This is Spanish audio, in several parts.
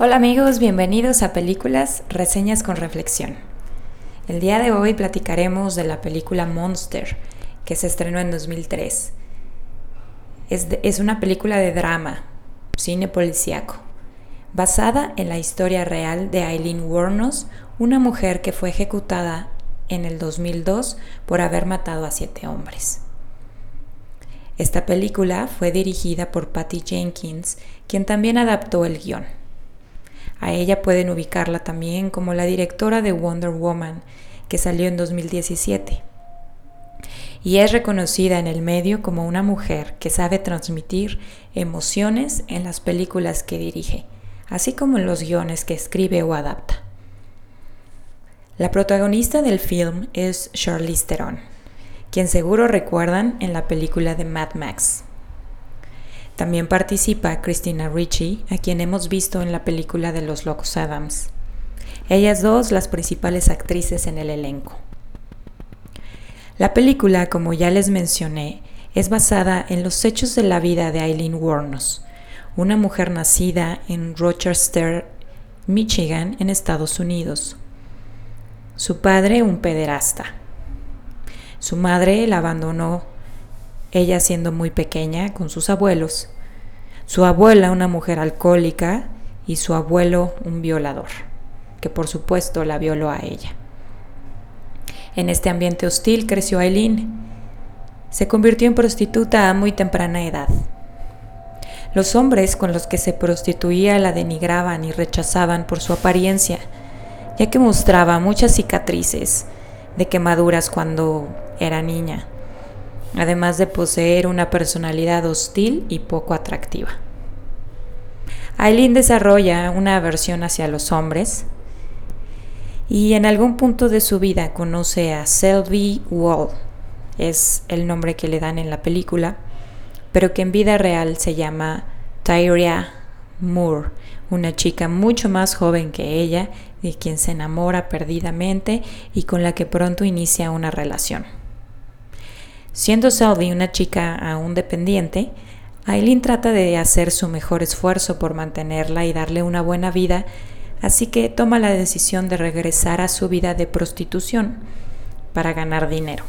Hola amigos, bienvenidos a Películas, Reseñas con Reflexión. El día de hoy platicaremos de la película Monster, que se estrenó en 2003. Es, una película de drama, cine policíaco, basada en la historia real de Eileen Wuornos, una mujer que fue ejecutada en el 2002 por haber matado a siete hombres. Esta película fue dirigida por Patty Jenkins, quien también adaptó el guion. A ella pueden ubicarla también como la directora de Wonder Woman, que salió en 2017. Y es reconocida en el medio como una mujer que sabe transmitir emociones en las películas que dirige, así como en los guiones que escribe o adapta. La protagonista del film es Charlize Theron, quien seguro recuerdan en la película de Mad Max. También participa Christina Ricci, a quien hemos visto en la película de Los Locos Adams. Ellas dos las principales actrices en el elenco. La película, como ya les mencioné, es basada en los hechos de la vida de Eileen Wuornos, una mujer nacida en Rochester, Michigan, en Estados Unidos. Su padre un pederasta. Su madre la abandonó, ella siendo muy pequeña, con sus abuelos. Su abuela una mujer alcohólica y su abuelo un violador, que por supuesto la violó a ella. En este ambiente hostil creció Aileen. Se convirtió en prostituta a muy temprana edad. Los hombres con los que se prostituía la denigraban y rechazaban por su apariencia, ya que mostraba muchas cicatrices de quemaduras cuando era niña, además de poseer una personalidad hostil y poco atractiva. Aileen desarrolla una aversión hacia los hombres y en algún punto de su vida conoce a Selby Wall, es el nombre que le dan en la película, pero que en vida real se llama Tyria Moore, una chica mucho más joven que ella, de quien se enamora perdidamente y con la que pronto inicia una relación. Siendo Selby una chica aún dependiente, Aileen trata de hacer su mejor esfuerzo por mantenerla y darle una buena vida, así que toma la decisión de regresar a su vida de prostitución para ganar dinero.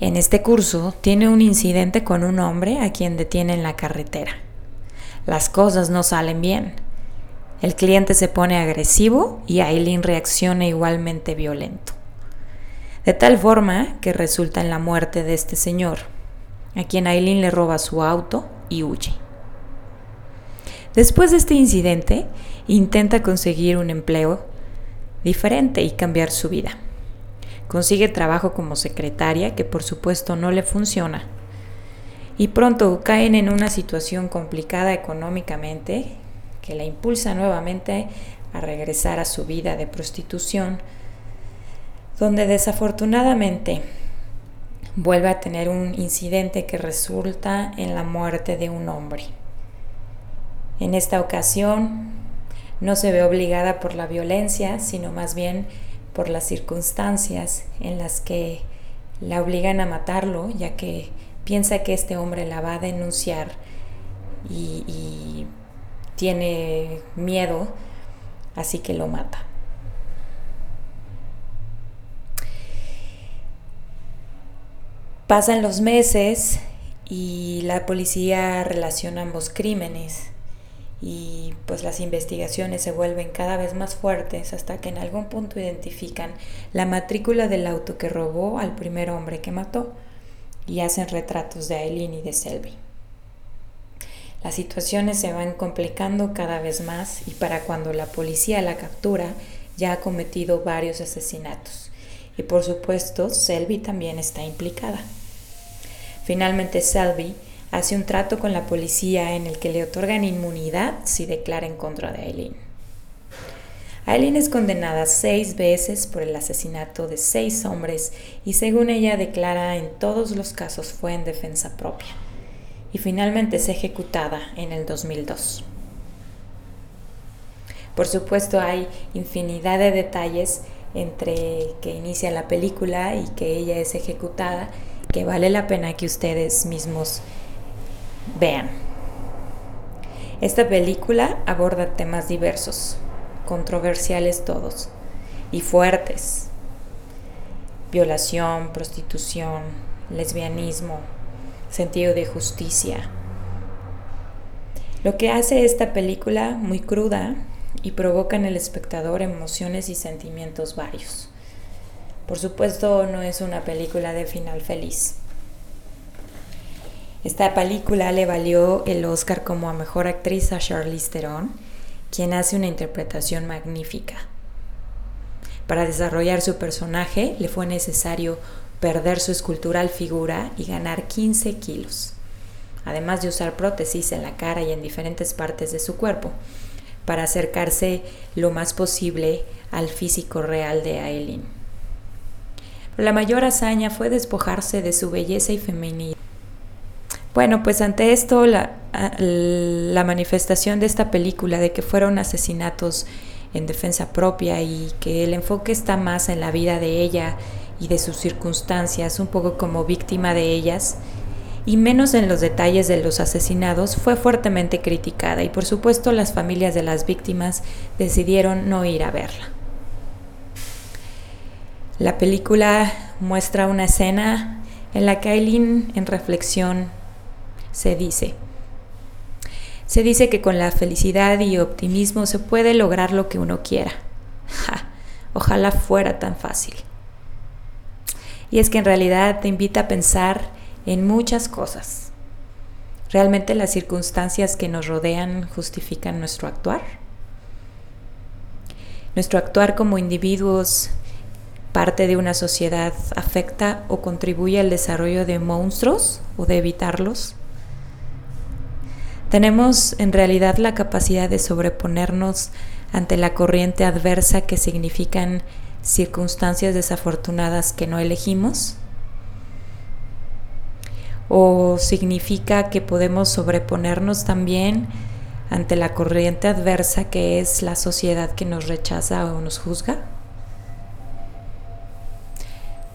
En este curso tiene un incidente con un hombre a quien detiene en la carretera. Las cosas no salen bien. El cliente se pone agresivo y Aileen reacciona igualmente violento. De tal forma que resulta en la muerte de este señor, a quien Aileen le roba su auto y huye. Después de este incidente, intenta conseguir un empleo diferente y cambiar su vida. Consigue trabajo como secretaria, que por supuesto no le funciona. Y pronto caen en una situación complicada económicamente que la impulsa nuevamente a regresar a su vida de prostitución, donde desafortunadamente vuelve a tener un incidente que resulta en la muerte de un hombre. En esta ocasión no se ve obligada por la violencia, sino más bien por las circunstancias en las que la obligan a matarlo, ya que piensa que este hombre la va a denunciar y, y tiene miedo, así que lo mata. Pasan los meses y la policía relaciona ambos crímenes y pues las investigaciones se vuelven cada vez más fuertes hasta que en algún punto identifican la matrícula del auto que robó al primer hombre que mató y hacen retratos de Aileen y de Selby. Las situaciones se van complicando cada vez más y para cuando la policía la captura ya ha cometido varios asesinatos. Y por supuesto, Selby también está implicada. Finalmente, Selby hace un trato con la policía en el que le otorgan inmunidad si declara en contra de Aileen. Aileen es condenada seis veces por el asesinato de seis hombres y según ella declara en todos los casos fue en defensa propia y finalmente es ejecutada en el 2002. Por supuesto hay infinidad de detalles entre que inicia la película y que ella es ejecutada que vale la pena que ustedes mismos vean. Esta película aborda temas diversos, controversiales todos y fuertes. Violación, prostitución, lesbianismo, sentido de justicia. Lo que hace esta película muy cruda y provoca en el espectador emociones y sentimientos varios. Por supuesto, no es una película de final feliz. Esta película le valió el Oscar como a mejor actriz a Charlize Theron quien hace una interpretación magnífica. Para desarrollar su personaje le fue necesario perder su escultural figura y ganar 15 kilos, además de usar prótesis en la cara y en diferentes partes de su cuerpo, para acercarse lo más posible al físico real de Aileen. La mayor hazaña fue despojarse de su belleza y feminidad bueno, pues ante esto, la, la, manifestación de esta película de que fueron asesinatos en defensa propia y que el enfoque está más en la vida de ella y de sus circunstancias, un poco como víctima de ellas, y menos en los detalles de los asesinados, fue fuertemente criticada y por supuesto las familias de las víctimas decidieron no ir a verla. La película muestra una escena en la que Aileen en reflexión se dice. Se dice que con la felicidad y optimismo se puede lograr lo que uno quiera. ojalá fuera tan fácil. Y es que en realidad te invita a pensar en muchas cosas. ¿Realmente las circunstancias que nos rodean justifican nuestro actuar? ¿Nuestro actuar como individuos, parte de una sociedad, afecta o contribuye al desarrollo de monstruos o de evitarlos? Tenemos en realidad la capacidad de sobreponernos ante la corriente adversa que significan circunstancias desafortunadas que no elegimos? ¿O significa que podemos sobreponernos también ante la corriente adversa que es la sociedad que nos rechaza o nos juzga?